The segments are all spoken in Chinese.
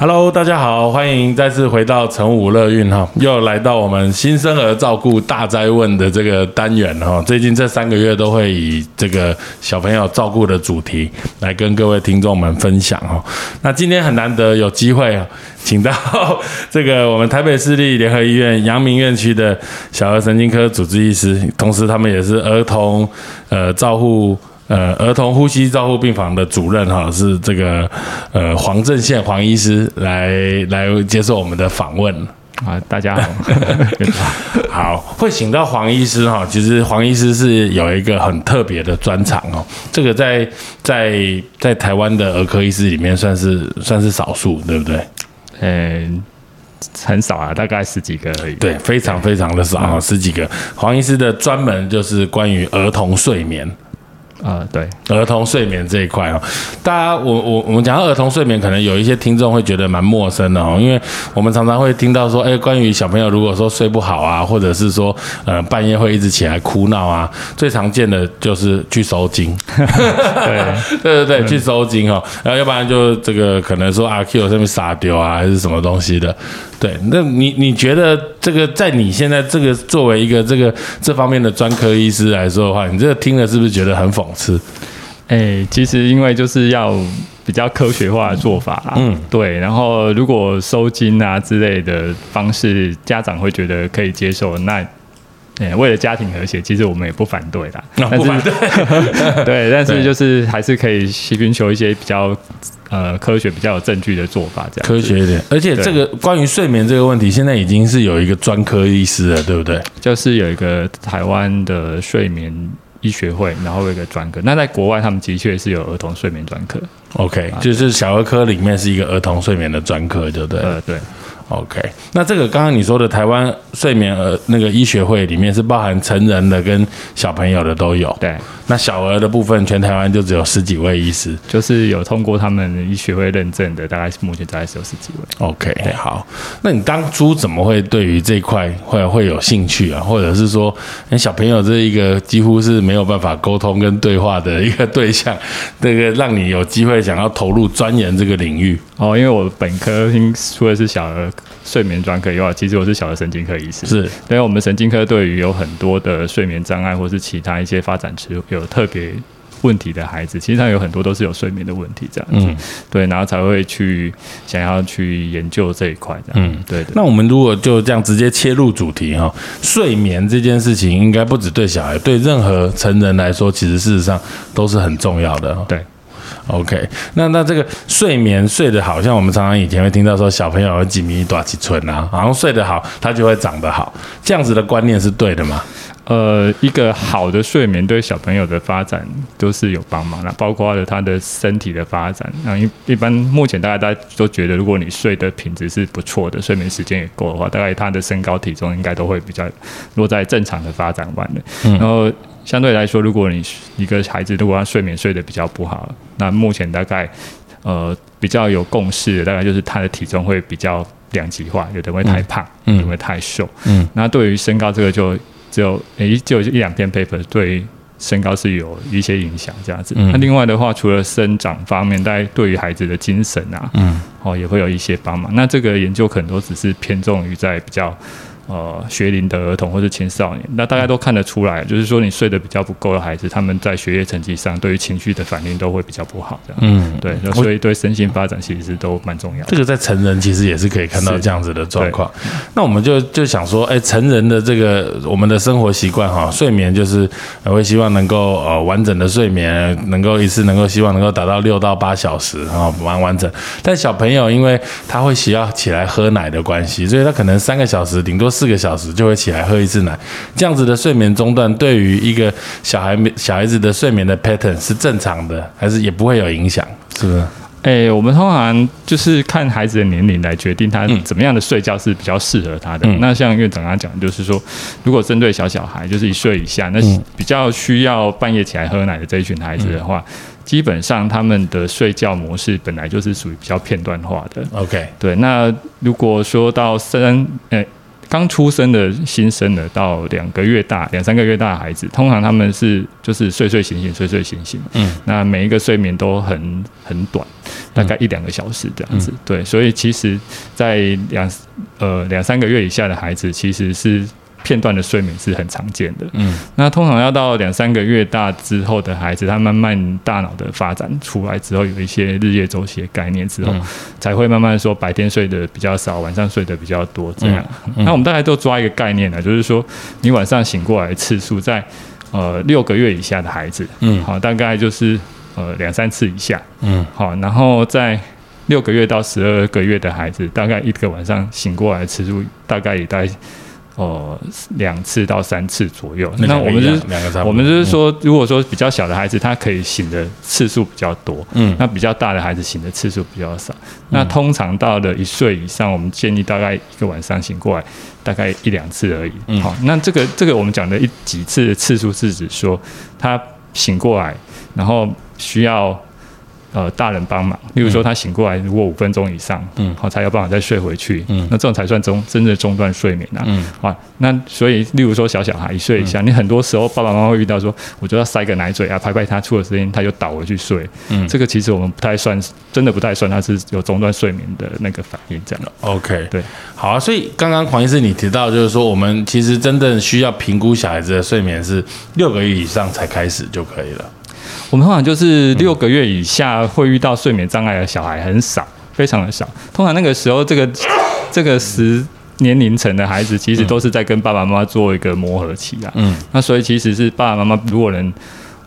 Hello，大家好，欢迎再次回到成武乐运哈，又来到我们新生儿照顾大灾问的这个单元哈。最近这三个月都会以这个小朋友照顾的主题来跟各位听众们分享哈。那今天很难得有机会啊，请到这个我们台北市立联合医院阳明院区的小儿神经科主治医师，同时他们也是儿童呃照护。呃，儿童呼吸照护病房的主任哈是这个呃黄正宪黄医师来来接受我们的访问啊，大家好，好，会请到黄医师哈，其实黄医师是有一个很特别的专长哦，这个在在在台湾的儿科医师里面算是算是少数，对不对？嗯，很少啊，大概十几个而已，对，非常非常的少啊，十几个。黄医师的专门就是关于儿童睡眠。啊，对，儿童睡眠这一块哦，大家，我我我们讲到儿童睡眠，可能有一些听众会觉得蛮陌生的哦，因为我们常常会听到说，哎，关于小朋友如果说睡不好啊，或者是说，呃，半夜会一直起来哭闹啊，最常见的就是去收精，对。对对对，去收精哦，然后要不然就这个可能说阿 Q 上面撒丢啊，还是什么东西的，对，那你你觉得这个在你现在这个作为一个这个这方面的专科医师来说的话，你这个听了是不是觉得很讽？刺，哎，其实因为就是要比较科学化的做法啦，嗯，对。然后如果收金啊之类的方式，家长会觉得可以接受，那，哎，为了家庭和谐，其实我们也不反对啦。不反对，对，但是就是还是可以寻求一些比较呃科学、比较有证据的做法，这样科学一点。而且这个关于睡眠这个问题，现在已经是有一个专科医师了，对不对？就是有一个台湾的睡眠。医学会，然后有一个专科。那在国外，他们的确是有儿童睡眠专科。OK，就是小儿科里面是一个儿童睡眠的专科，对不对？呃，对。OK，那这个刚刚你说的台湾睡眠呃那个医学会里面是包含成人的跟小朋友的都有。对。那小儿的部分，全台湾就只有十几位医师，就是有通过他们医学会认证的，大概是目前大概是有十几位。OK，好。那你当初怎么会对于这一块会会有兴趣啊？或者是说，那小朋友这一个几乎是没有办法沟通跟对话的一个对象，这个让你有机会想要投入钻研这个领域？哦，因为我本科除了是小儿睡眠专科以外，其实我是小儿神经科医师。是，因为我们神经科对于有很多的睡眠障碍或是其他一些发展迟有。有特别问题的孩子，其实他有很多都是有睡眠的问题，这样子，对，然后才会去想要去研究这一块，这样，嗯，对的。那我们如果就这样直接切入主题哈，睡眠这件事情，应该不止对小孩，对任何成人来说，其实事实上都是很重要的。对，OK，那那这个睡眠睡得好，像我们常常以前会听到说，小朋友有几米多几寸啊，好像睡得好，他就会长得好，这样子的观念是对的吗？呃，一个好的睡眠对小朋友的发展都是有帮忙的，包括了他的身体的发展。那一一般目前大家大家都觉得，如果你睡的品质是不错的，睡眠时间也够的话，大概他的身高体重应该都会比较落在正常的发展完的。然后相对来说，如果你一个孩子如果他睡眠睡得比较不好，那目前大概呃比较有共识的，大概就是他的体重会比较两极化，有的会太胖，有的会太瘦。嗯，那对于身高这个就。只有诶，就一两篇 paper 对身高是有一些影响，这样子。那另外的话，除了生长方面，大概对于孩子的精神啊，嗯，哦，也会有一些帮忙。那这个研究可能都只是偏重于在比较。呃，学龄的儿童或者青少年，那大家都看得出来，就是说你睡得比较不够的孩子，他们在学业成绩上，对于情绪的反应都会比较不好。这样，嗯，对，所以对身心发展其实都蛮重要的。这个在成人其实也是可以看到这样子的状况。那我们就就想说，哎，成人的这个我们的生活习惯哈，睡眠就是会希望能够呃完整的睡眠，能够一次能够希望能够达到六到八小时啊，完完整。但小朋友因为他会需要起来喝奶的关系，所以他可能三个小时顶多。四个小时就会起来喝一次奶，这样子的睡眠中断对于一个小孩小孩子的睡眠的 pattern 是正常的，还是也不会有影响？是不是？哎，我们通常就是看孩子的年龄来决定他怎么样的睡觉是比较适合他的。那像院长刚刚讲，就是说，如果针对小小孩，就是一岁以下，那比较需要半夜起来喝奶的这一群孩子的话，基本上他们的睡觉模式本来就是属于比较片段化的。OK，对。那如果说到三，呃。刚出生的新生的到两个月大、两三个月大的孩子，通常他们是就是睡睡醒醒、睡睡醒醒。嗯，那每一个睡眠都很很短。大概一两个小时这样子。对，所以其实，在两呃两三个月以下的孩子，其实是。片段的睡眠是很常见的，嗯，那通常要到两三个月大之后的孩子，他慢慢大脑的发展出来之后，有一些日夜周期的概念之后，才会慢慢说白天睡得比较少，晚上睡得比较多这样。那我们大概都抓一个概念呢，就是说你晚上醒过来的次数，在呃六个月以下的孩子，嗯，好，大概就是呃两三次以下，嗯，好，然后在六个月到十二个月的孩子，大概一个晚上醒过来的次数，大概也在。哦，两次到三次左右。那我们是我们就是说，如果说比较小的孩子，他可以醒的次数比较多。嗯，那比较大的孩子醒的次数比较少。那通常到了一岁以上，我们建议大概一个晚上醒过来大概一两次而已。嗯，好，那这个这个我们讲的一几次的次数是指说他醒过来，然后需要。呃，大人帮忙，例如说他醒过来，如果五分钟以上，嗯，好，才有办法再睡回去，嗯，那这种才算中真正中断睡眠啊，嗯，啊，那所以，例如说小小孩一岁以下，你很多时候爸爸妈妈会遇到说，我就要塞个奶嘴啊，拍拍他出了声音，他就倒回去睡，嗯，这个其实我们不太算，真的不太算，他是有中断睡眠的那个反应这样。的。OK，对，好啊，所以刚刚黄医师你提到就是说，我们其实真正需要评估小孩子的睡眠是六个月以上才开始就可以了。我们通常就是六个月以下会遇到睡眠障碍的小孩很少，非常的少。通常那个时候，这个这个时年龄层的孩子，其实都是在跟爸爸妈妈做一个磨合期啊。嗯，那所以其实是爸爸妈妈如果能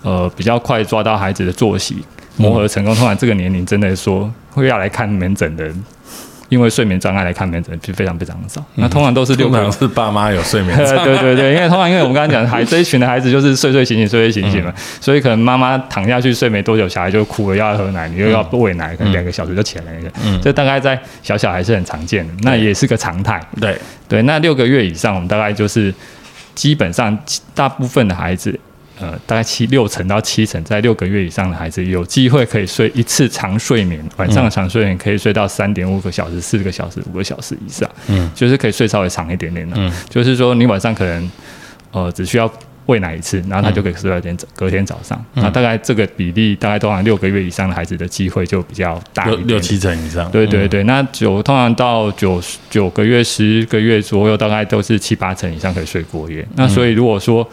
呃比较快抓到孩子的作息，磨合成功，通常这个年龄真的说会要来看门诊的。因为睡眠障碍来看门诊就非常非常少，那通常都是六个是爸妈有睡眠 障碍，对对对，因为通常因为我们刚刚讲孩 这一群的孩子就是睡睡醒醒睡睡醒醒嘛，所以可能妈妈躺下去睡没多久，小孩就哭了，要喝奶，你又要喂奶，可能两个小时就起来了，嗯，这大概在小小孩是很常见的，那也是个常态，对对，那六个月以上，我们大概就是基本上大部分的孩子。呃，大概七六成到七成，在六个月以上的孩子有机会可以睡一次长睡眠，晚上的长睡眠可以睡到三点五个小时、四个小时、五个小时以上，嗯，就是可以睡稍微长一点点的，嗯，就是说你晚上可能呃只需要喂奶一次，然后他就可以睡到天隔天早上，那大概这个比例大概通常六个月以上的孩子的机会就比较大，六六七成以上，对对对，那九通常到九九个月、十个月左右，大概都是七八成以上可以睡过夜，那所以如果说。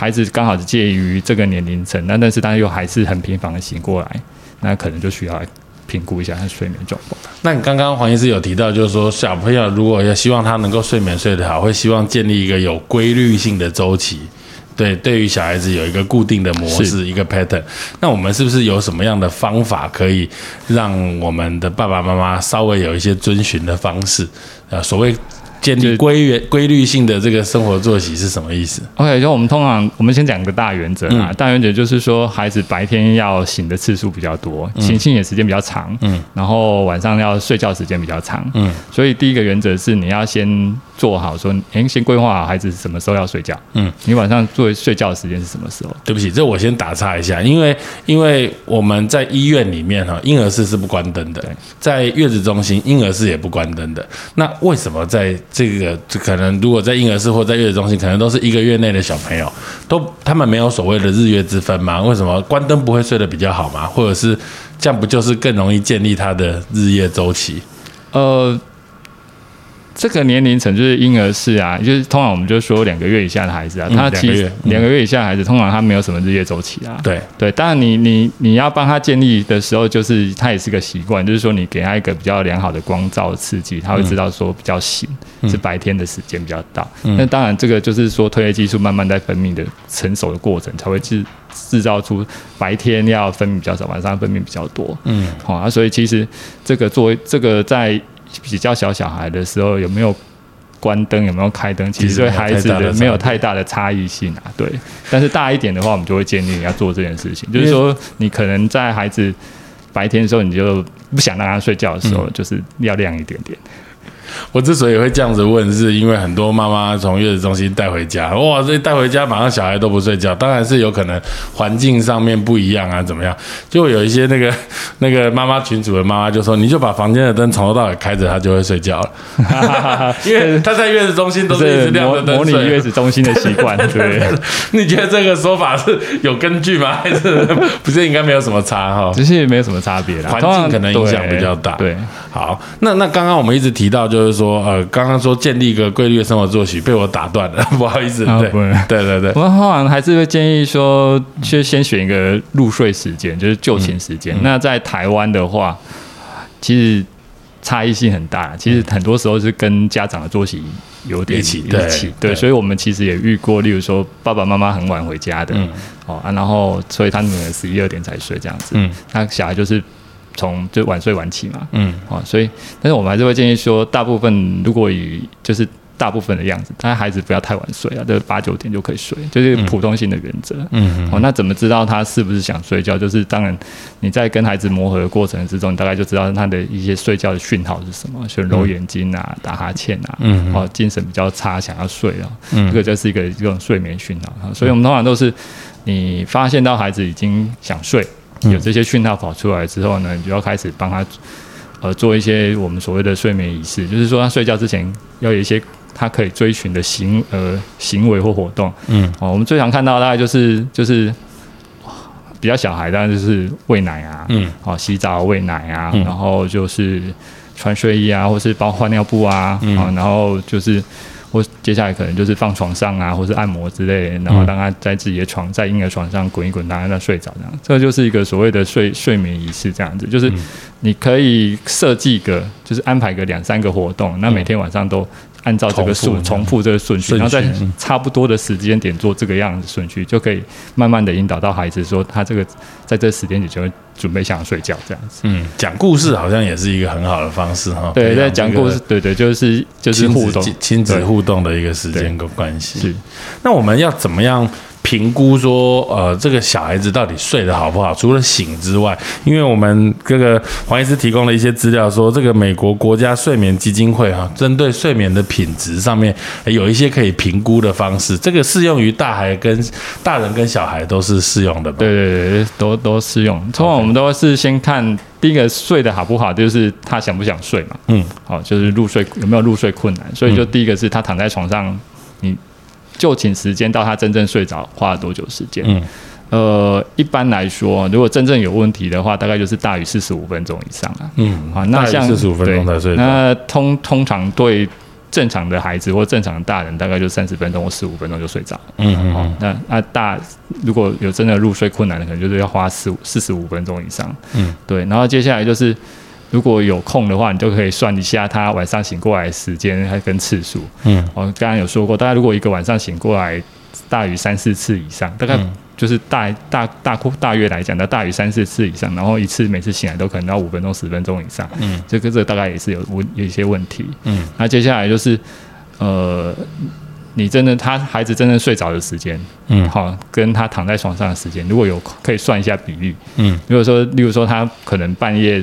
孩子刚好是介于这个年龄层，那但是他又还是很频繁的醒过来，那可能就需要评估一下他睡眠状况。那你刚刚黄医师有提到，就是说小朋友如果要希望他能够睡眠睡得好，会希望建立一个有规律性的周期。对，对于小孩子有一个固定的模式，一个 pattern。那我们是不是有什么样的方法可以让我们的爸爸妈妈稍微有一些遵循的方式？呃，所谓。建立规原规律性的这个生活作息是什么意思？OK，就我们通常我们先讲个大原则啊。大原则就是说，孩子白天要醒的次数比较多，醒醒也时间比较长，嗯，然后晚上要睡觉时间比较长，嗯。所以第一个原则是你要先做好说，哎，先规划好孩子什么时候要睡觉，嗯，你晚上作为睡觉的时间是什么时候？对不起，这我先打岔一下，因为因为我们在医院里面哈，婴儿室是不关灯的，在月子中心婴儿室也不关灯的。那为什么在这个可能，如果在婴儿室或在月子中心，可能都是一个月内的小朋友，都他们没有所谓的日月之分吗？为什么关灯不会睡得比较好吗？或者是这样不就是更容易建立他的日夜周期？呃。这个年龄层就是婴儿室啊，就是通常我们就说两个月以下的孩子啊，他其实两个月以下孩子通常他没有什么日夜周期啊。对对，当然你你你要帮他建立的时候，就是他也是个习惯，就是说你给他一个比较良好的光照刺激，他会知道说比较醒是白天的时间比较大。那当然这个就是说褪黑激素慢慢在分泌的成熟的过程，才会制制造出白天要分泌比较少，晚上分泌比较多。嗯，好啊，所以其实这个作为这个在。比较小小孩的时候有没有关灯有没有开灯，其实对孩子的没有太大的差异性啊。对，但是大一点的话，我们就会建议你要做这件事情，就是说你可能在孩子白天的时候，你就不想让他睡觉的时候，就是要亮一点点。我之所以会这样子问，是因为很多妈妈从月子中心带回家，哇，这带回家马上小孩都不睡觉，当然是有可能环境上面不一样啊，怎么样？就有一些那个那个妈妈群主的妈妈就说，你就把房间的灯从头到尾开着，她就会睡觉了，因为她在月子中心都是一直亮着灯模拟月子中心的习惯，对。你觉得这个说法是有根据吗？还是不是应该没有什么差哈？其实也没有什么差别啦，环境可能影响比较大。对，好，那那刚刚我们一直提到，就是说，呃，刚刚说建立一个规律的生活作息，被我打断了，不好意思。对，对对对，我们通常还是会建议说，先先选一个入睡时间，就是就寝时间。那在台湾的话，其实差异性很大，其实很多时候是跟家长的作息。有点一起一起对，所以我们其实也遇过，例如说爸爸妈妈很晚回家的，哦啊，然后所以他女儿十一二点才睡这样子，嗯，那小孩就是从就晚睡晚起嘛，嗯，哦，所以但是我们还是会建议说，大部分如果以就是。大部分的样子，但孩子不要太晚睡啊，就八九点就可以睡，就是普通性的原则。嗯，哦，那怎么知道他是不是想睡觉？就是当然你在跟孩子磨合的过程之中，你大概就知道他的一些睡觉的讯号是什么，就揉眼睛啊、打哈欠啊，嗯，哦，精神比较差，想要睡啊，嗯，这个就是一个这种睡眠讯号。所以我们通常都是你发现到孩子已经想睡，有这些讯号跑出来之后呢，你就要开始帮他呃做一些我们所谓的睡眠仪式，就是说他睡觉之前要有一些。他可以追寻的行呃行为或活动，嗯，哦，我们最常看到大概就是就是比较小孩，当然就是喂奶啊，嗯，哦，洗澡喂奶啊，然后就是穿睡衣啊，或是包换尿布啊，啊，然后就是或接下来可能就是放床上啊，或是按摩之类，然后让他在自己的床在婴儿床上滚一滚，让他睡着这样，这就是一个所谓的睡睡眠仪式这样子，就是你可以设计个就是安排个两三个活动，那每天晚上都。按照这个顺重复这个顺序，然后在差不多的时间点做这个样子顺序，就可以慢慢的引导到孩子说他这个在这时间点就会准备想睡觉这样子。嗯，讲故事好像也是一个很好的方式哈。对，在讲故事，对对，就是就是互动亲子互动的一个时间跟关系。是，那我们要怎么样？评估说，呃，这个小孩子到底睡得好不好？除了醒之外，因为我们这个黄医师提供了一些资料，说这个美国国家睡眠基金会哈，针对睡眠的品质上面有一些可以评估的方式。这个适用于大孩跟大人跟小孩都是适用的。对对对，都都适用。通常我们都是先看第一个睡得好不好，就是他想不想睡嘛。嗯，好，就是入睡有没有入睡困难。所以就第一个是他躺在床上，你。就寝时间到他真正睡着花了多久时间？嗯，呃，一般来说，如果真正有问题的话，大概就是大于四十五分钟以上啊。嗯，好，那像四十五分钟才睡。那通通常对正常的孩子或正常的大人，大概就三十分钟或十五分钟就睡着。嗯嗯。好，那那大如果有真的入睡困难的，可能就是要花四四十五分钟以上。嗯，对。然后接下来就是。如果有空的话，你就可以算一下他晚上醒过来时间还跟次数。嗯，我刚刚有说过，大概如果一个晚上醒过来大于三四次以上，大概就是大大大大约来讲，的大于三四次以上，然后一次每次醒来都可能要五分钟十分钟以上。嗯，这个这大概也是有问有一些问题。嗯，那接下来就是呃，你真的他孩子真正睡着的时间，嗯，好，跟他躺在床上的时间，如果有可以算一下比例。嗯，如果说例如说他可能半夜。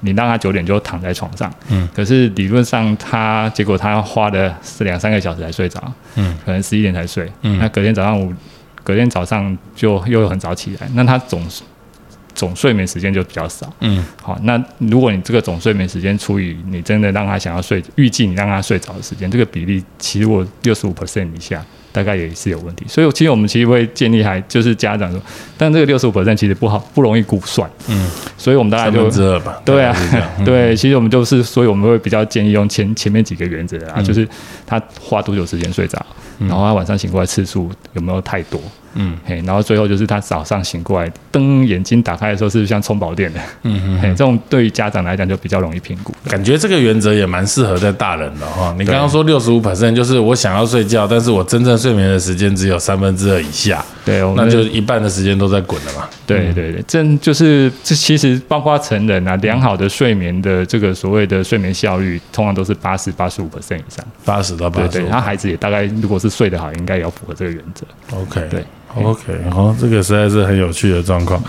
你让他九点就躺在床上，嗯，可是理论上他结果他花的是两三个小时才睡着，嗯，可能十一点才睡，嗯，那隔天早上五，隔天早上就又很早起来，那他总总睡眠时间就比较少，嗯，好，那如果你这个总睡眠时间除以你真的让他想要睡，预计你让他睡着的时间，这个比例其实我六十五 percent 以下。大概也是有问题，所以其实我们其实会建议还就是家长说，但这个六十五 percent 其实不好不容易估算，嗯，所以我们大概就对啊，对，其实我们就是，所以我们会比较建议用前前面几个原则啊，就是他花多久时间睡着，然后他晚上醒过来次数有没有太多。嗯，嘿，然后最后就是他早上醒过来，灯眼睛打开的时候是像充饱电的，嗯嗯，嘿，这种对于家长来讲就比较容易评估。感觉这个原则也蛮适合在大人的哈。你刚刚说六十五 percent，就是我想要睡觉，但是我真正睡眠的时间只有三分之二以下，对，那就一半的时间都在滚了嘛。对对对，这就是这其实包括成人啊，良好的睡眠的这个所谓的睡眠效率，通常都是八十八十五 percent 以上，八十到八十。对对，他孩子也大概如果是睡得好，应该也要符合这个原则。OK，对。OK，好，这个实在是很有趣的状况。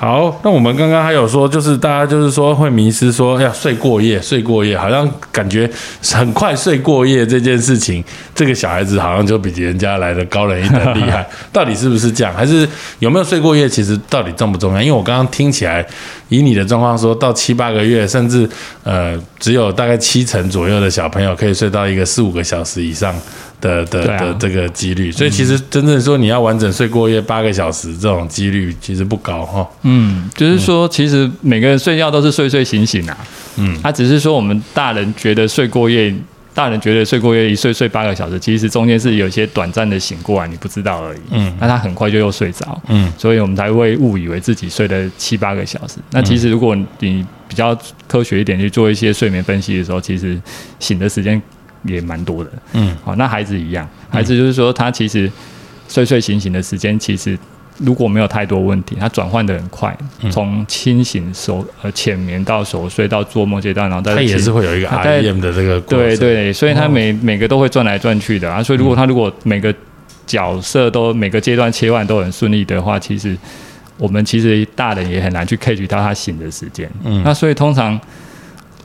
好，那我们刚刚还有说，就是大家就是说会迷失，说要睡过夜，睡过夜，好像感觉很快睡过夜这件事情，这个小孩子好像就比人家来的高人一等厉害，到底是不是这样？还是有没有睡过夜？其实到底重不重要？因为我刚刚听起来，以你的状况说到七八个月，甚至呃只有大概七成左右的小朋友可以睡到一个四五个小时以上。的的的这个几率，所以其实真正说你要完整睡过夜八个小时，这种几率其实不高哈。嗯，就是说，其实每个人睡觉都是睡睡醒醒啊。嗯，他只是说我们大人觉得睡过夜，大人觉得睡过夜一睡睡八个小时，其实中间是有些短暂的醒过来，你不知道而已。嗯，那他很快就又睡着。嗯，所以我们才会误以为自己睡了七八个小时。那其实如果你比较科学一点去做一些睡眠分析的时候，其实醒的时间。也蛮多的，嗯，好，那孩子一样，孩子就是说，他其实睡睡醒醒的时间，其实如果没有太多问题，他转换的很快，从清醒熟呃浅眠到熟睡到做梦阶段，然后他也是会有一个 REM 的这个对对，所以他每每个都会转来转去的啊，所以如果他如果每个角色都每个阶段切换都很顺利的话，其实我们其实大人也很难去 catch 到他醒的时间，嗯，那所以通常。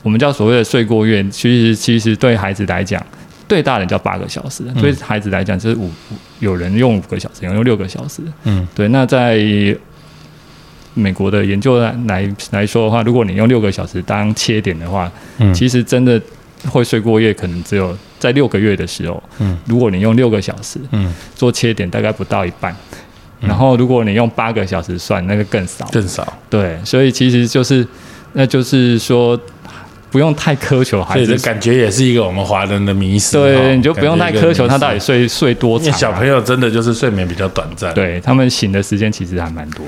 我们叫所谓的睡过夜，其实其实对孩子来讲，对大人叫八个小时，对孩子来讲就是五，有人用五个小时，有人用六个小时。嗯，对。那在美国的研究来来说的话，如果你用六个小时当切点的话，嗯，其实真的会睡过夜，可能只有在六个月的时候。嗯，如果你用六个小时，嗯，做切点，大概不到一半。然后如果你用八个小时算，那个更少，更少。对，所以其实就是，那就是说。不用太苛求孩子，感觉也是一个我们华人的迷思。对，你就不用太苛求他到底睡睡多长。小朋友真的就是睡眠比较短暂，对他们醒的时间其实还蛮多。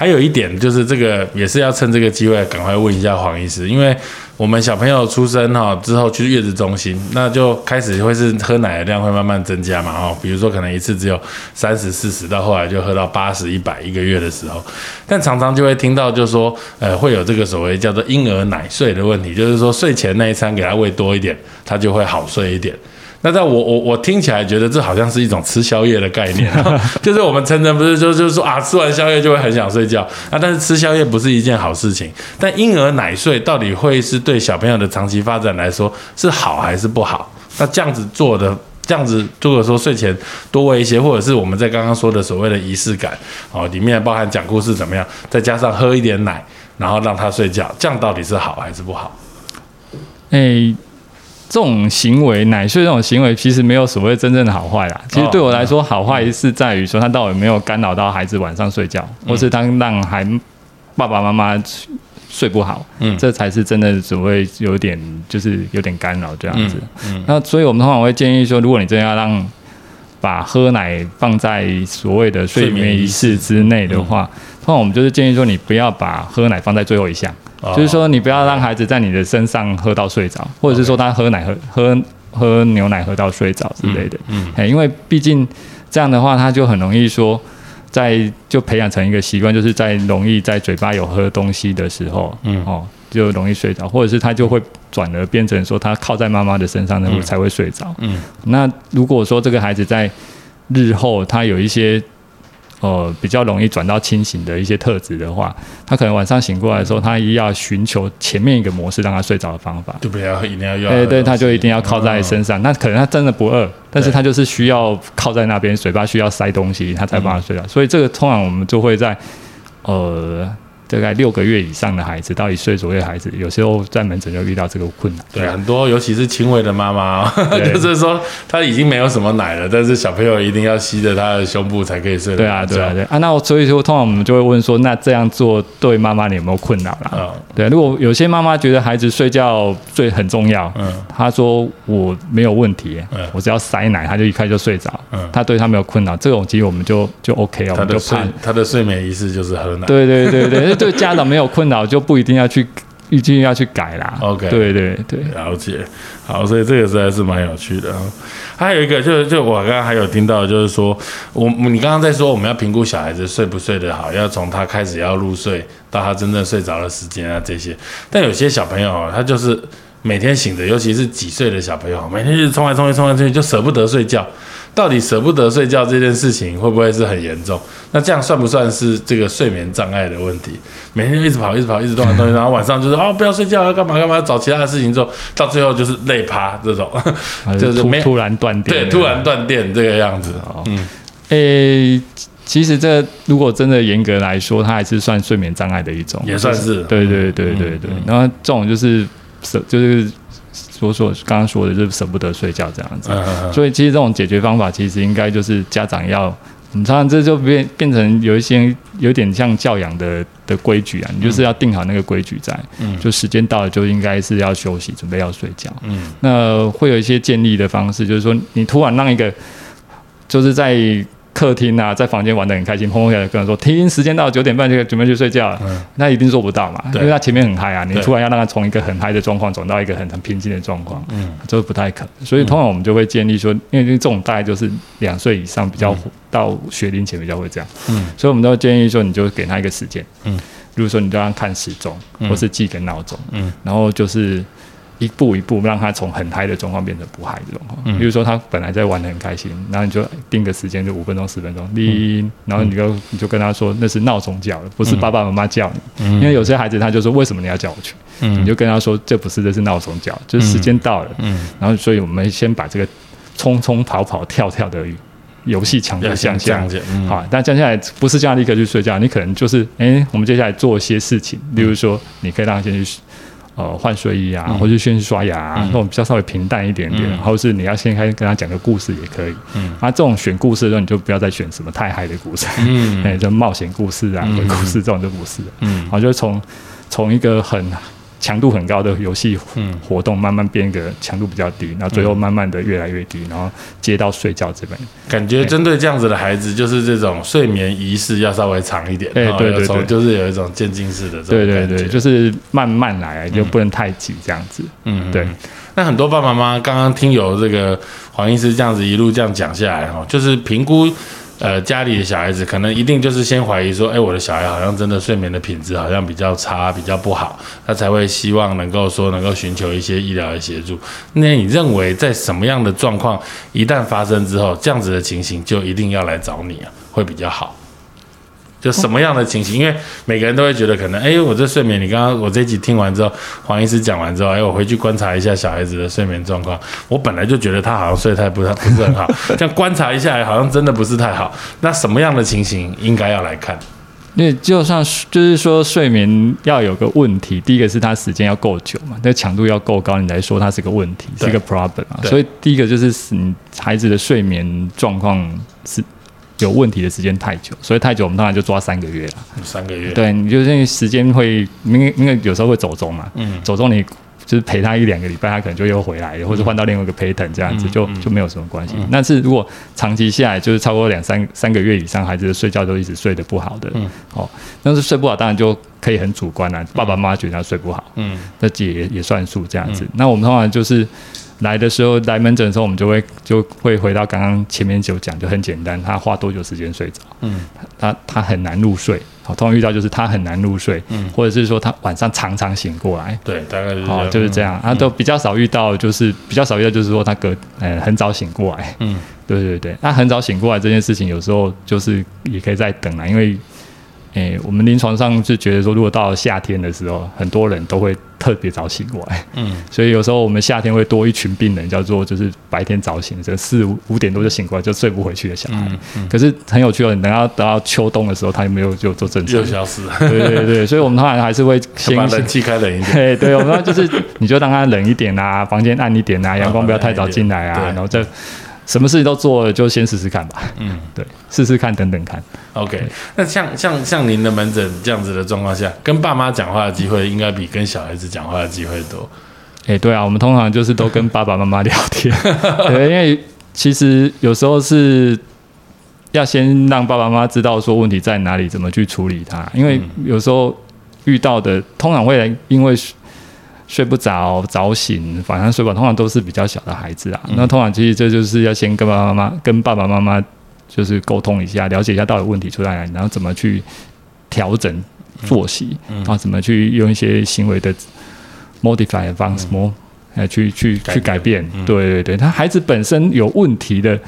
还有一点就是这个也是要趁这个机会赶快问一下黄医师，因为我们小朋友出生哈之后去月子中心，那就开始会是喝奶的量会慢慢增加嘛哈，比如说可能一次只有三十四十，到后来就喝到八十一百一个月的时候，但常常就会听到就是说呃会有这个所谓叫做婴儿奶睡的问题，就是说睡前那一餐给他喂多一点，他就会好睡一点。那在我我我听起来觉得这好像是一种吃宵夜的概念，就是我们成人不是就就是说啊吃完宵夜就会很想睡觉啊，但是吃宵夜不是一件好事情。但婴儿奶睡到底会是对小朋友的长期发展来说是好还是不好？那这样子做的这样子，如果说睡前多喂一些，或者是我们在刚刚说的所谓的仪式感哦，里面包含讲故事怎么样，再加上喝一点奶，然后让他睡觉，这样到底是好还是不好？哎。这种行为，奶睡这种行为，其实没有所谓真正的好坏啦。其实对我来说，好坏是在于说他到底没有干扰到孩子晚上睡觉，或是他让孩爸爸妈妈睡不好，嗯，这才是真的所谓有点就是有点干扰这样子。那所以我们通常会建议说，如果你真的要让把喝奶放在所谓的睡眠仪式之内的话，通常我们就是建议说，你不要把喝奶放在最后一项。就是说，你不要让孩子在你的身上喝到睡着，或者是说他喝奶喝喝喝牛奶喝到睡着之类的。嗯，因为毕竟这样的话，他就很容易说，在就培养成一个习惯，就是在容易在嘴巴有喝东西的时候，嗯哦，就容易睡着，或者是他就会转而变成说，他靠在妈妈的身上，那才会睡着。嗯，那如果说这个孩子在日后他有一些。呃，比较容易转到清醒的一些特质的话，他可能晚上醒过来的时候，他一要寻求前面一个模式让他睡着的方法，就不要一定要用。对对，他就一定要靠在身上。那可能他真的不饿，但是他就是需要靠在那边，嘴巴需要塞东西，他才帮他睡着。所以这个通常我们就会在呃。大概六个月以上的孩子到一岁左右的孩子，有时候在门诊就遇到这个困难。对，很多尤其是轻微的妈妈，就是说他已经没有什么奶了，但是小朋友一定要吸着他的胸部才可以睡。对啊，对啊，对啊。那所以说，通常我们就会问说，那这样做对妈妈你有没有困扰啦？嗯，对。如果有些妈妈觉得孩子睡觉最很重要，嗯，她说我没有问题，嗯，我只要塞奶，她就一开就睡着，嗯，她对她没有困扰，这种其实我们就就 OK 了，我们就睡她的睡眠仪式就是喝奶。对对对对。对家长没有困扰，就不一定要去，一定要去改啦。OK，对对对，了解。好，所以这个实在是蛮有趣的。还有一个，就是就我刚刚还有听到，就是说，我你刚刚在说我们要评估小孩子睡不睡得好，要从他开始要入睡到他真正睡着的时间啊这些。但有些小朋友，他就是每天醒着，尤其是几岁的小朋友，每天就冲来冲去，冲来冲去，就舍不得睡觉。到底舍不得睡觉这件事情会不会是很严重？那这样算不算是这个睡眠障碍的问题？每天一直跑，一直跑，一直动来动去，然后晚上就是哦不要睡觉，要干嘛干嘛，找其他的事情做，到最后就是累趴这种，就是没突突然断电，对，突然断电这个样子。嗯，诶、其实这如果真的严格来说，它还是算睡眠障碍的一种，也算是对对对对对。然后这种就是舍，就是说说刚刚说的，就是舍不得睡觉这样子。所以其实这种解决方法，其实应该就是家长要，你常常这就变变成有一些有点像教养的的规矩啊，你就是要定好那个规矩在，嗯就时间到了就应该是要休息，准备要睡觉。嗯那会有一些建立的方式，就是说你突然让一个就是在客厅啊，在房间玩的很开心，砰砰下来跟人说，停，时间到九点半就准备去睡觉了，嗯。那一定做不到嘛，因为他前面很嗨啊，你突然要让他从一个很嗨的状况转到一个很很平静的状况，嗯。这不太可能。所以通常我们就会建议说，因为这种大概就是两岁以上比较、到学龄前比较会这样，嗯。所以我们都会建议说，你就给他一个时间，嗯，比如说你就让他看时钟，嗯。或是记个闹钟，嗯。然后就是一步一步让他从很嗨的状况变成不嗨的状况。嗯比如说他本来在玩的很开心，然后你就定个时间，就五分钟、十分钟，铃，然后你就你就跟他说那是闹钟叫的，不是爸爸妈妈叫你。嗯因为有些孩子他就说为什么你要叫我去？嗯你就跟他说这不是，这是闹钟叫，就是时间到了。嗯，然后所以我们先把这个冲冲跑跑跳跳的游戏强度要降下先降。解，嗯好，但降下来不是这样立刻去睡觉，你可能就是，哎、我们接下来做一些事情，例如说，你可以让他先去，呃，换睡衣啊，嗯。或者先去刷牙、那种比较稍微平淡一点点，嗯。或者是你要先开始跟他讲个故事也可以。嗯。啊，这种选故事的时候，你就不要再选什么太嗨的故事，嗯。哎、就冒险故事啊、嗯。鬼故事这种就不是。嗯。然后就从从一个很强度很高的游戏嗯活动，慢慢变一个强度比较低，然后最后慢慢的越来越低，然后接到睡觉这边。感觉针对这样子的孩子，就是这种睡眠仪式要稍微长一点，对对对就是有一种渐进式的这种对对对，就是慢慢来，就不能太急这样子。嗯，对嗯。那很多爸爸妈妈刚刚听有这个黄医师这样子一路这样讲下来哈，就是评估呃家里的小孩子，可能一定就是先怀疑说，哎，我的小孩好像真的睡眠的品质好像比较差，比较不好，他才会希望能够说能够寻求一些医疗的协助。那你认为在什么样的状况一旦发生之后，这样子的情形就一定要来找你啊，会比较好？就什么样的情形？因为每个人都会觉得可能，哎，我这睡眠，你刚刚我这一集听完之后，黄医师讲完之后，哎，我回去观察一下小孩子的睡眠状况。我本来就觉得他好像睡太不太不是很好，这样观察一下，好像真的不是太好。那什么样的情形应该要来看？因为就算就是说睡眠要有个问题，第一个是它时间要够久嘛，那强度要够高，你来说它是个问题，是一个 problem 啊。所以第一个就是你孩子的睡眠状况是有问题的时间太久，所以太久我们当然就抓三个月了。三个月，，对，你就是因为时间会，因为因为有时候会走中嘛，嗯。走中你就是陪他一两个礼拜，他可能就又回来了，或者换到另外一个 pattern 这样子，就就没有什么关系。但是如果长期下来，就是超过两三三个月以上，孩子的睡觉都一直睡得不好的，嗯。哦，但是睡不好当然就可以很主观啦、爸爸妈妈觉得他睡不好，嗯。那也也算数这样子。那我们通常就是来的时候来门诊的时候，我们就会就会回到刚刚前面就讲，就很简单，他花多久时间睡着？嗯。他他很难入睡，好，通常遇到就是他很难入睡，嗯。或者是说他晚上常常醒过来，对，大概就是好，就是这样，他、都比较少遇到，就是比较少遇到，就是说他隔呃很早醒过来，嗯。对对对，那很早醒过来这件事情，有时候就是也可以再等啦，因为。诶、我们临床上是觉得说，如果到了夏天的时候，很多人都会特别早醒过来，嗯所以有时候我们夏天会多一群病人，叫做就是白天早醒，这四五五点多就醒过来就睡不回去的小孩。嗯嗯，可是很有趣哦，你等到等到秋冬的时候，他有没有就做正常又？消失了，对对对，所以我们通常还是会先 把冷气开冷一点。对对，我们就是你就让他冷一点啊，房间暗一点啊，阳光不要太早进来啊，然后这什么事情都做了，就先试试看吧。嗯。对，试试看，等等看。OK，那像像像您的门诊这样子的状况下，跟爸妈讲话的机会应该比跟小孩子讲话的机会多。哎、对啊，我们通常就是都跟爸爸妈妈聊天，对，因为其实有时候是要先让爸爸妈妈知道说问题在哪里，怎么去处理它。因为有时候遇到的通常会来因为睡睡不着、早醒、晚上睡不好，通常都是比较小的孩子啊。那通常其实这就是要先跟爸爸妈妈、跟爸爸妈妈就是沟通一下，了解一下到底问题出在哪里，然后怎么去调整作息，然后怎么去用一些行为的 modify 的方式，模、呃去去改去改变。嗯对对对，他孩子本身有问题的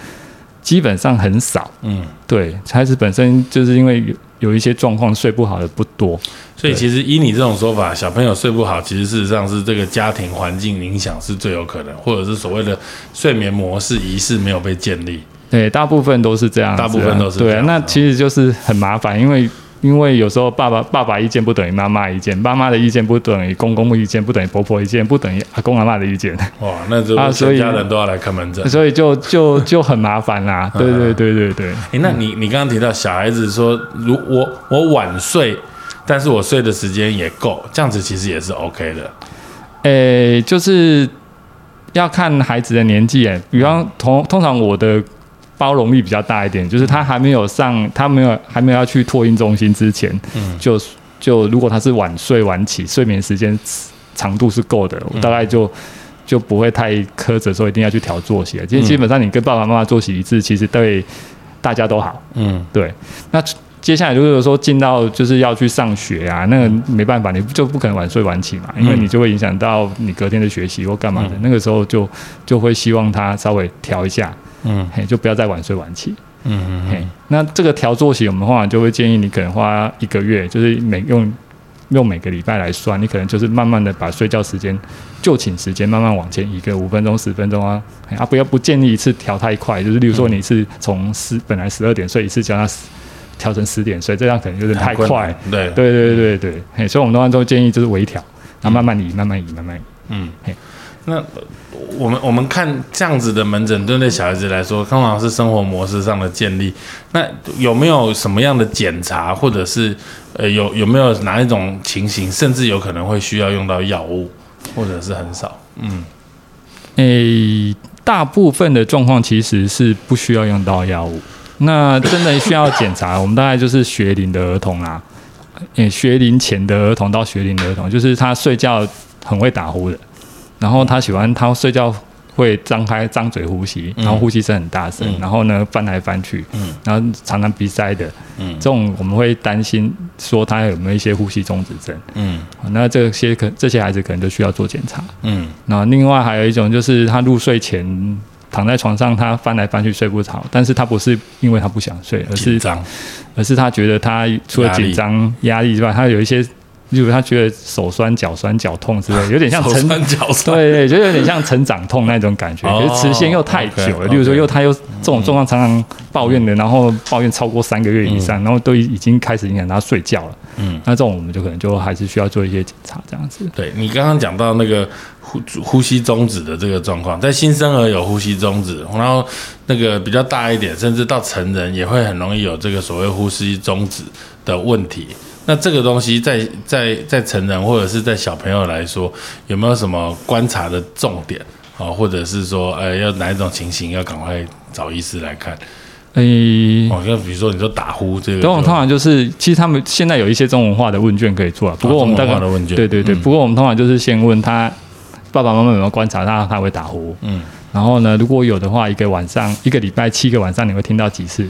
基本上很少。嗯，对，孩子本身就是因为有有一些状况睡不好的不多。所以其实以你这种说法，小朋友睡不好，其实事实上是这个家庭环境影响是最有可能，或者是所谓的睡眠模式仪式没有被建立。对，大部分都是这样啊，大部分都是这对啊。那其实就是很麻烦，因为因为有时候爸爸爸爸意见不等于妈妈意见，妈妈的意见不等于公公的意见，不等于婆婆意见，不等于阿公阿妈的意见，哇，那就啊所以全家人都要来看门诊。所以就就就很麻烦啦。对对对对对。诶，那你你刚刚提到小孩子说，如我我晚睡，但是我睡的时间也够，这样子其实也是 OK 的。诶、就是要看孩子的年纪，诶，比方通通常我的包容力比较大一点，就是他还没有上，他没有还没有要去托婴中心之前，嗯就就如果他是晚睡晚起，睡眠时间长度是够的，我大概就。就不会太苛责说一定要去调作息了。其实基本上你跟爸爸妈妈作息一致，其实对大家都好。嗯对，那接下来如果说进到就是要去上学啊，那个没办法，你就不可能晚睡晚起嘛，因为你就会影响到你隔天的学习或干嘛的。那个时候就就会希望他稍微调一下，嗯。嘿，就不要再晚睡晚起。嗯嘿，那这个调作息，我们的话就会建议你可能花一个月，就是每用用每个礼拜来算，你可能就是慢慢的把睡觉时间、就寝时间慢慢往前移个五分钟、十分钟啊，啊，不要不建议一次调太快，就是例如说你是从十本来十二点睡，一次叫他调成十点睡，这样可能有点太快。，对，对对对对，嘿，所以我们通常都建议就是微调，然后慢慢移，慢慢移，慢慢移。嗯。嘿，那我们我们看这样子的门诊，对对小孩子来说，通常是生活模式上的建立。那有没有什么样的检查，或者是呃有有没有哪一种情形，甚至有可能会需要用到药物，或者是很少？嗯诶，大部分的状况其实是不需要用到药物。那真的需要检查，我们大概就是学龄的儿童啦，诶，学龄前的儿童到学龄的儿童，就是他睡觉很会打呼的，然后他喜欢他睡觉会张开张嘴呼吸，然后呼吸声很大声，然后呢翻来翻去，嗯。然后常常鼻塞的，嗯。这种我们会担心说他有没有一些呼吸中止症，嗯。那这些可这些孩子可能就需要做检查。嗯。那另外还有一种就是他入睡前躺在床上，他翻来翻去睡不着，但是他不是因为他不想睡，而是而是他觉得他除了紧张压力之外，他有一些，例如他觉得手酸、脚酸、脚痛之类，有点像成 酸脚酸，对对，就有点像成长痛那种感觉，哦可是时间又太久了。例如说，又他又这种状况常常抱怨的，然后抱怨超过三个月以上，然后都已经开始影响他睡觉了。嗯。那这种我们就可能就还是需要做一些检查，这样子。对你刚刚讲到那个呼呼吸中止的这个状况，在新生儿有呼吸中止，然后那个比较大一点，甚至到成人也会很容易有这个所谓呼吸中止的问题。那这个东西在在在成人或者是在小朋友来说，有没有什么观察的重点啊、哦？或者是说，呃，要哪一种情形要赶快找医师来看？诶、哦，像比如说你说打呼这个就，这种通常就是，其实他们现在有一些中文化的问卷可以做啊。不过我们大概中文化的问卷对对对，嗯不过我们通常就是先问他爸爸妈妈有没有观察他他会打呼，嗯然后呢，如果有的话，一个晚上一个礼拜七个晚上你会听到几次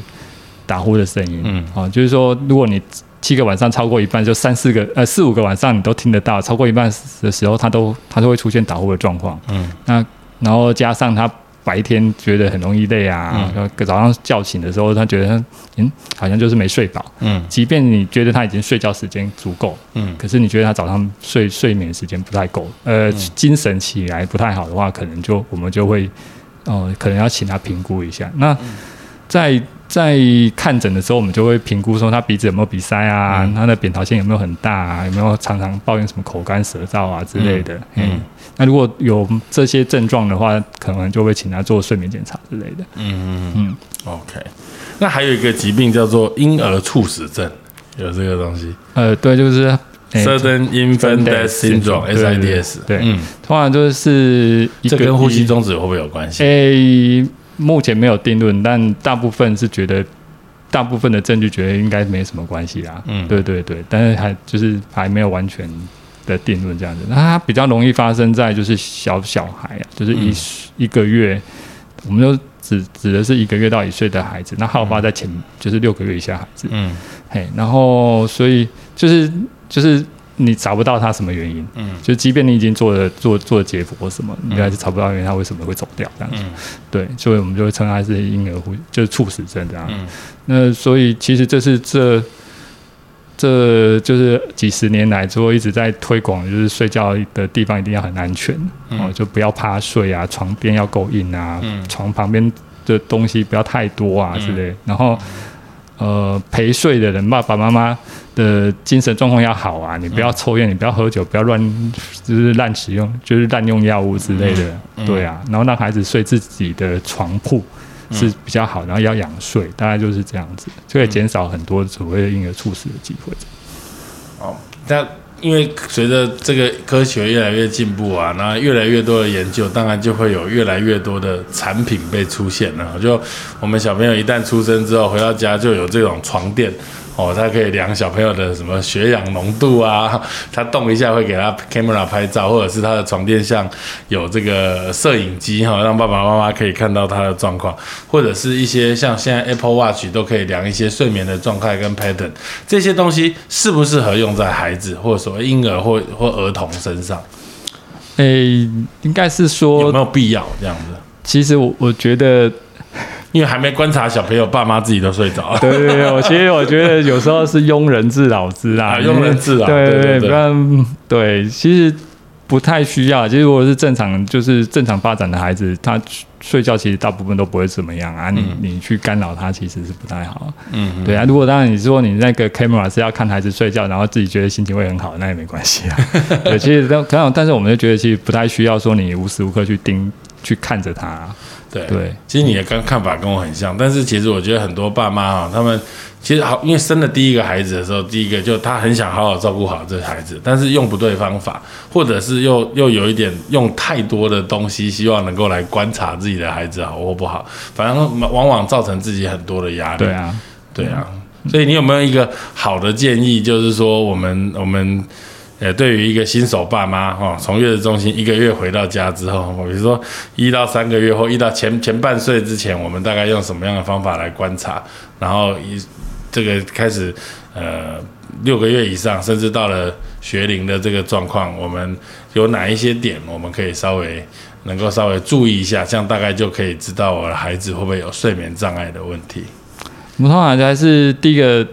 打呼的声音，嗯哦，就是说如果你七个晚上超过一半，就三四个呃四五个晚上你都听得到，超过一半的时候，他都他都会出现打呼的状况。嗯那然后加上他白天觉得很容易累啊，然后早上叫醒的时候，他觉得嗯好像就是没睡饱。嗯即便你觉得他已经睡觉时间足够，嗯可是你觉得他早上睡睡眠时间不太够，呃，精神起来不太好的话，可能就我们就会，呃，可能要请他评估一下。那在在看诊的时候，我们就会评估说他鼻子有没有鼻塞啊，他的扁桃腺有没有很大啊，有没有常常抱怨什么口干舌燥啊之类的。嗯嗯，那如果有这些症状的话，可能就会请他做睡眠检查之类的。嗯嗯嗯嗯，，OK。那还有一个疾病叫做婴儿猝死症，有这个东西。呃，对，就是。诶 Sudden Infant Death Syndrome 对对对 SIDS，对嗯，通常就是一个这跟呼吸中止会不会有关系？诶、目前没有定论，但大部分是觉得，大部分的证据觉得应该没什么关系啦。嗯对对对，但是还就是还没有完全的定论这样子。那它比较容易发生在就是小小孩啊，就是一、一个月，我们就指指的是一个月到一岁的孩子，那好发在前、就是六个月以下孩子。嗯嘿，然后所以就是就是你找不到他什么原因，嗯，就即便你已经做了做做了解剖什么，你还是找不到原因他为什么会走掉这样子，对，所以我们就会称他是婴儿呼就是猝死症这样。嗯。那所以其实这是这这就是几十年来之后一直在推广，就是睡觉的地方一定要很安全哦，就不要趴睡啊，床边要够硬啊，床旁边的东西不要太多啊之类，然后。呃，陪睡的人，爸爸妈妈的精神状况要好啊！你不要抽烟，你不要喝酒，不要乱，就是滥使用，就是滥用药物之类的，对啊。然后让孩子睡自己的床铺是比较好，然后要养睡，大概就是这样子，就可以减少很多所谓的婴儿猝死的机会。哦，那。因为随着这个科学越来越进步啊，那越来越多的研究，当然就会有越来越多的产品被出现了。就我们小朋友一旦出生之后，回到家就有这种床垫。哦，它可以量小朋友的什么血氧浓度啊？他动一下会给他 camera 拍照，或者是他的床垫上有这个摄影机哈，让爸爸妈妈可以看到他的状况，或者是一些像现在 Apple Watch 都可以量一些睡眠的状态跟 pattern，这些东西适不适合用在孩子或者说婴儿或或儿童身上？诶，应该是说有没有必要这样子？其实我我觉得。因为还没观察小朋友，爸妈自己都睡着了。对对对，我其实 我觉得有时候是庸人自扰之啊，庸人自扰。对对对，不然对，其实不太需要。其实如果是正常，就是正常发展的孩子，他睡觉其实大部分都不会怎么样啊。你你去干扰他，其实是不太好。嗯，对啊。如果当然你说你那个 camera 是要看孩子睡觉，然后自己觉得心情会很好，那也没关系啊。对，其实但可能，但是我们就觉得其实不太需要说你无时无刻去盯去看着他。对对，其实你的看看法跟我很像，但是其实我觉得很多爸妈啊，他们其实好，因为生了第一个孩子的时候，第一个就他很想好好照顾好这孩子，但是用不对方法，或者是又又有一点用太多的东西，希望能够来观察自己的孩子好或不好，反正往往造成自己很多的压力。对啊，对啊，所以你有没有一个好的建议，就是说我们我们。呃，对于一个新手爸妈哈，从月子中心一个月回到家之后，比如说一到三个月或一到前前半岁之前，我们大概用什么样的方法来观察？然后一这个开始呃六个月以上，甚至到了学龄的这个状况，我们有哪一些点我们可以稍微能够稍微注意一下，这样大概就可以知道我的孩子会不会有睡眠障碍的问题。我们通常还是第一个。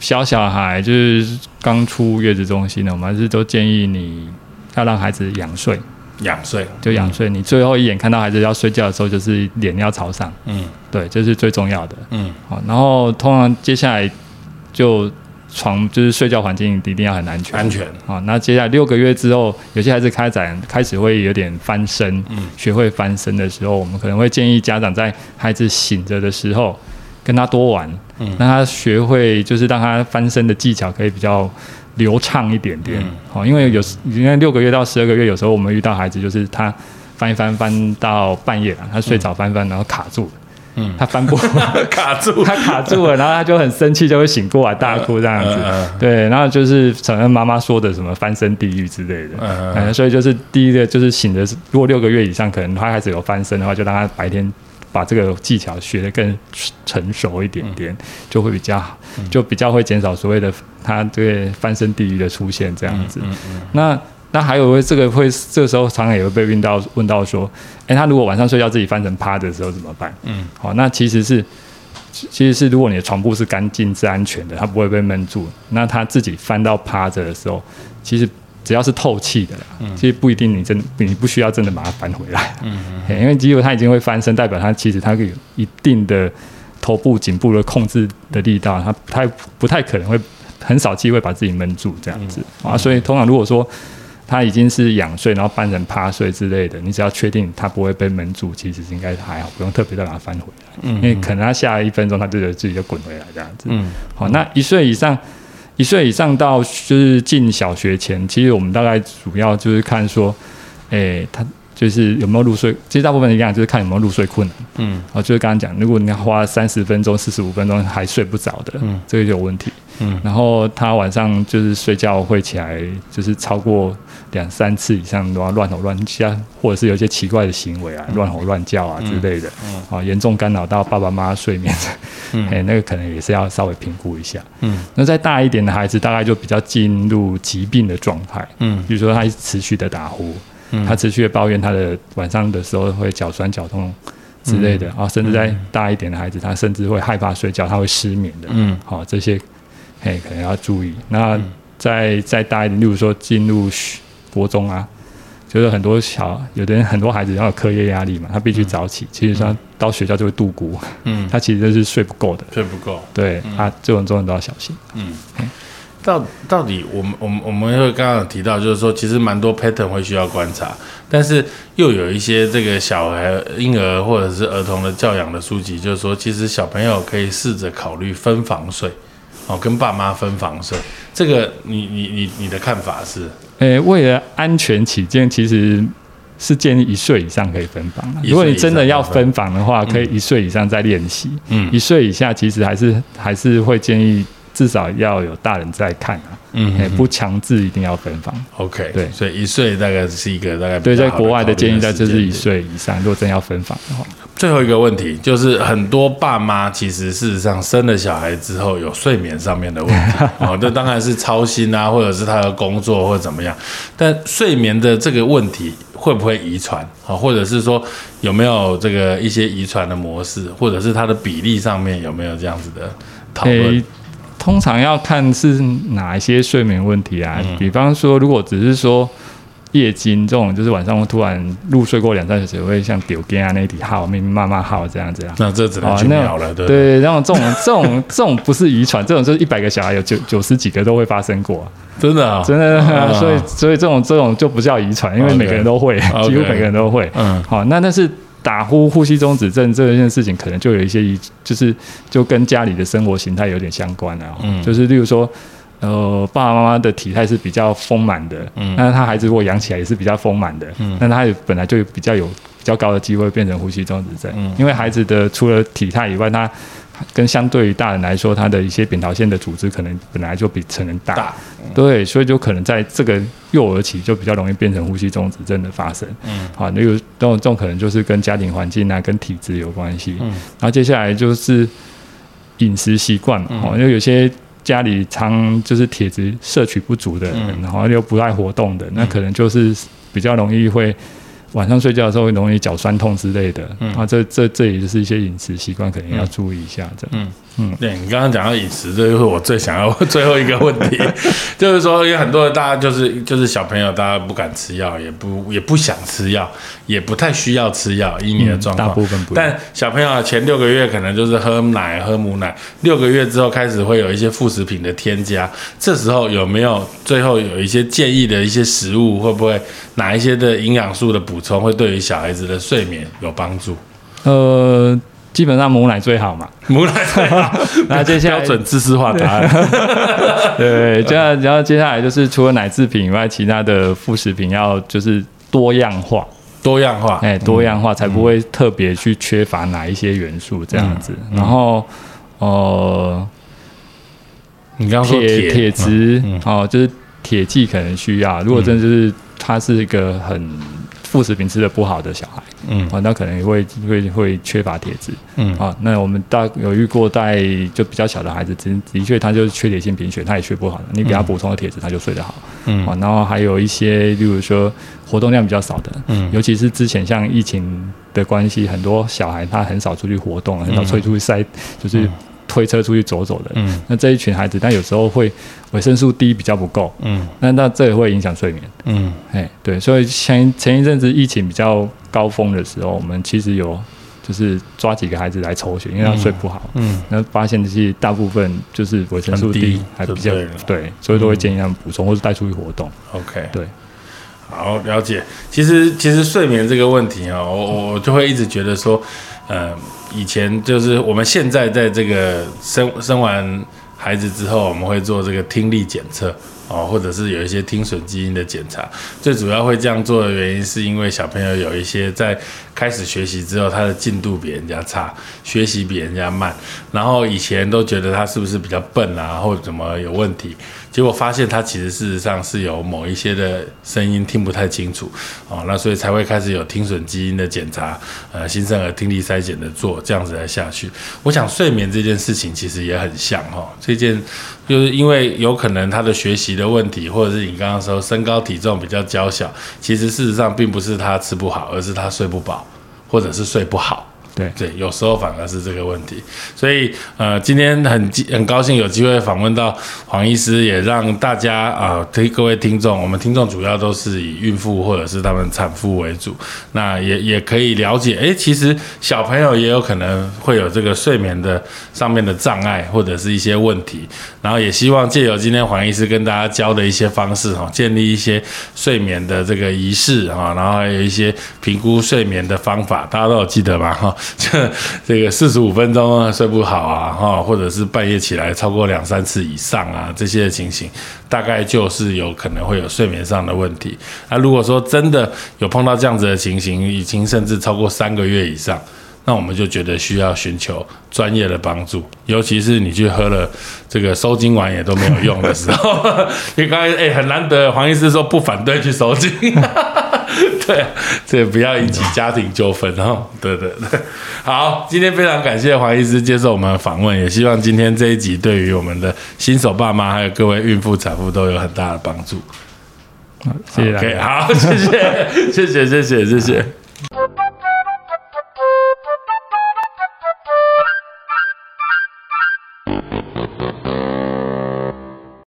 小小孩就是刚出月子中心的，我们还是都建议你要让孩子仰睡，仰睡就仰睡。你最后一眼看到孩子要睡觉的时候，就是脸要朝上。嗯，对，这是最重要的。嗯，好，然后通常接下来就床就是睡觉环境一定要很安全，安全。好，那接下来六个月之后，有些孩子开展开始会有点翻身，嗯，学会翻身的时候，我们可能会建议家长在孩子醒着的时候。跟他多玩，让他学会，就是让他翻身的技巧可以比较流畅一点点。好，因为有因为六个月到十二个月，有时候我们遇到孩子，就是他翻一翻翻到半夜了，他睡着翻翻，然后卡住了。嗯，他翻不 卡住，他卡住了，然后他就很生气，就会醒过来大哭这样子。对，然后就是承认妈妈说的什么翻身地狱之类的。嗯，所以就是第一个就是醒的，如果六个月以上，可能他开始有翻身的话，就让他白天。把这个技巧学得更成熟一点点，就会比较好，就比较会减少所谓的他这个翻身地狱的出现这样子。那那还有这个会这个时候常常也会被问到问到说，哎，他如果晚上睡觉自己翻成趴的时候怎么办？嗯，好，那其实是其实是如果你的床铺是干净是安全的，他不会被闷住。那他自己翻到趴着的时候，其实。只要是透气的啦，其实不一定你真你不需要真的把它翻回来，嗯因为只有它已经会翻身，代表它其实它有一定的头部颈部的控制的力道，它不太不太可能会很少机会把自己闷住这样子。啊，所以通常如果说它已经是仰睡，然后半人趴睡之类的，你只要确定它不会被闷住，其实应该还好，不用特别再把它翻回来，嗯，因为可能它下一分钟它就自己就滚回来这样子，嗯，好，那一岁以上。一岁以上到就是进小学前，其实我们大概主要就是看说，诶，他就是有没有入睡。其实大部分一样，就是看有没有入睡困难。嗯，啊，就是刚刚讲，如果你要花三十分钟、四十五分钟还睡不着的，嗯，这个就有问题。嗯，然后他晚上就是睡觉会起来，就是超过两三次以上然后乱吼乱叫，或者是有一些奇怪的行为啊，乱吼乱叫啊之类的，嗯，啊，严重干扰到爸爸妈妈睡眠，嗯，哎，那个可能也是要稍微评估一下，嗯，那再大一点的孩子，大概就比较进入疾病的状态，嗯，比如说他持续的打呼，嗯，他持续的抱怨他的晚上的时候会脚酸脚痛。之类的啊，甚至在大一点的孩子，他甚至会害怕睡觉，他会失眠的。嗯，好，这些嘿可能要注意。那再再大一点，例如说进入国中啊，就是很多小有的人很多孩子要有课业压力嘛，他必须早起，其实他到学校就会度孤。嗯，他其实就是睡不够的，睡不够。对他这种这种都要小心。嗯。到到底，我们我们我们会刚刚有提到，就是说，其实蛮多 pattern 会需要观察，但是又有一些这个小孩、婴儿或者是儿童的教养的书籍，就是说，其实小朋友可以试着考虑分房睡，哦，跟爸妈分房睡。这个，你你你你的看法是？诶，为了安全起见，其实是建议一岁以上可以分房。如果你真的要分房的话，可以一岁以上再练习。嗯，一岁以下其实还是还是会建议。至少要有大人在看啊，嗯，不强制一定要分房。OK，对，所以一岁大概是一个大概对，在国外的建议在就是一岁以上，如果真要分房的话。最后一个问题就是很多爸妈其实事实上生了小孩之后有睡眠上面的问题 哦，这当然是操心啊，或者是他的工作或者怎么样。但睡眠的这个问题会不会遗传啊？或者是说有没有这个一些遗传的模式，或者是它的比例上面有没有这样子的讨论？通常要看是哪一些睡眠问题啊？比方说，如果只是说夜惊这种，就是晚上会突然入睡过两三小时，会像丢根啊那底号、密密麻麻号这样子啊。那这只能去秒了，对对。然后这种这种 这种不是遗传，这种就是一百个小孩有九九十几个都会发生过，真的啊，真的。所以所以这种这种就不叫遗传，因为每个人都会，几乎每个人都会。嗯，好，那但是。打呼、呼吸中止症这件事情，可能就有一些，就是就跟家里的生活形态有点相关啊。嗯，就是例如说，呃，爸爸妈妈的体态是比较丰满的，嗯，那他孩子如果养起来也是比较丰满的，嗯，那他也本来就比较有比较高的机会变成呼吸中止症，嗯，因为孩子的除了体态以外，他跟相对于大人来说，他的一些扁桃腺的组织可能本来就比成人大，对，所以就可能在这个幼儿期就比较容易变成呼吸中止症的发生。嗯，好，那有这种这种可能就是跟家庭环境啊、跟体质有关系。嗯，然后接下来就是饮食习惯，哦，因为有些家里常就是铁质摄取不足的人，然后又不爱活动的，那可能就是比较容易会。晚上睡觉的时候会容易脚酸痛之类的，嗯啊，这这这也就是一些饮食习惯，可能要注意一下的。嗯嗯，对你刚刚讲到饮食，这就是我最想要 最后一个问题，就是说，有很多的大家就是就是小朋友，大家不敢吃药，也不也不想吃药，也不太需要吃药，以你的状况，大部分不。但小朋友前六个月可能就是喝奶喝母奶，六个月之后开始会有一些副食品的添加，这时候有没有最后有一些建议的一些食物，会不会哪一些的营养素的补？补充会对于小孩子的睡眠有帮助。呃，基本上母奶最好嘛，母奶最好。那接下来标准知识化答案。对，接下然后接下来就是除了奶制品以外，其他的副食品要就是多样化，多样化，哎，多样化才不会特别去缺乏哪一些元素这样子。然后，呃，你刚刚说铁铁质哦，就是铁剂可能需要。如果真的就是它是一个很副食品吃的不好的小孩，嗯，啊，那可能会会会缺乏铁质，嗯，啊，那我们大有遇过带就比较小的孩子，的的确他就是缺铁性贫血，他也睡不好的，你给他补充了铁质，他就睡得好，嗯，啊，然后还有一些，例如说活动量比较少的，嗯，尤其是之前像疫情的关系，很多小孩他很少出去活动，很少出去晒，就是。推车出去走走的，嗯，那这一群孩子，但有时候会维生素 D 比较不够，嗯，那那这也会影响睡眠，嗯，哎，对，所以前前一阵子疫情比较高峰的时候，我们其实有就是抓几个孩子来抽血，因为他睡不好，嗯，那发现其实大部分就是维生素 D 还比较对，所以都会建议他们补充或是带出去活动，OK，对，好了解。其实其实睡眠这个问题啊，我我就会一直觉得说。呃，以前就是我们现在在这个生生完孩子之后，我们会做这个听力检测，哦，或者是有一些听损基因的检查。最主要会这样做的原因，是因为小朋友有一些在开始学习之后，他的进度比人家差，学习比人家慢，然后以前都觉得他是不是比较笨啊，或者怎么有问题。结果发现他其实事实上是有某一些的声音听不太清楚，哦，那所以才会开始有听损基因的检查，呃，新生儿听力筛检的做，这样子来下去。我想睡眠这件事情其实也很像哈，这件就是因为有可能他的学习的问题，或者是你刚刚说身高体重比较娇小，其实事实上并不是他吃不好，而是他睡不饱，或者是睡不好。对。对，有时候反而是这个问题，所以呃，今天很很高兴有机会访问到黄医师，也让大家啊，听各位听众，我们听众主要都是以孕妇或者是他们产妇为主，那也也可以了解，哎，其实小朋友也有可能会有这个睡眠的上面的障碍或者是一些问题，然后也希望借由今天黄医师跟大家教的一些方式哈，建立一些睡眠的这个仪式哈，然后还有一些评估睡眠的方法，大家都有记得吧哈？这这个四十五分钟睡不好啊，哈，或者是半夜起来超过两三次以上啊，这些情形，大概就是有可能会有睡眠上的问题。那如果说真的有碰到这样子的情形，已经甚至超过三个月以上，那我们就觉得需要寻求专业的帮助，尤其是你去喝了这个收精丸也都没有用的时候。你刚才哎，很难得，黄医师说不反对去收精。对，这不要引起家庭纠纷哦。对对对，好，今天非常感谢黄医师接受我们的访问，也希望今天这一集对于我们的新手爸妈还有各位孕妇产妇都有很大的帮助。谢谢大家。好，谢谢，谢谢，谢谢，谢谢。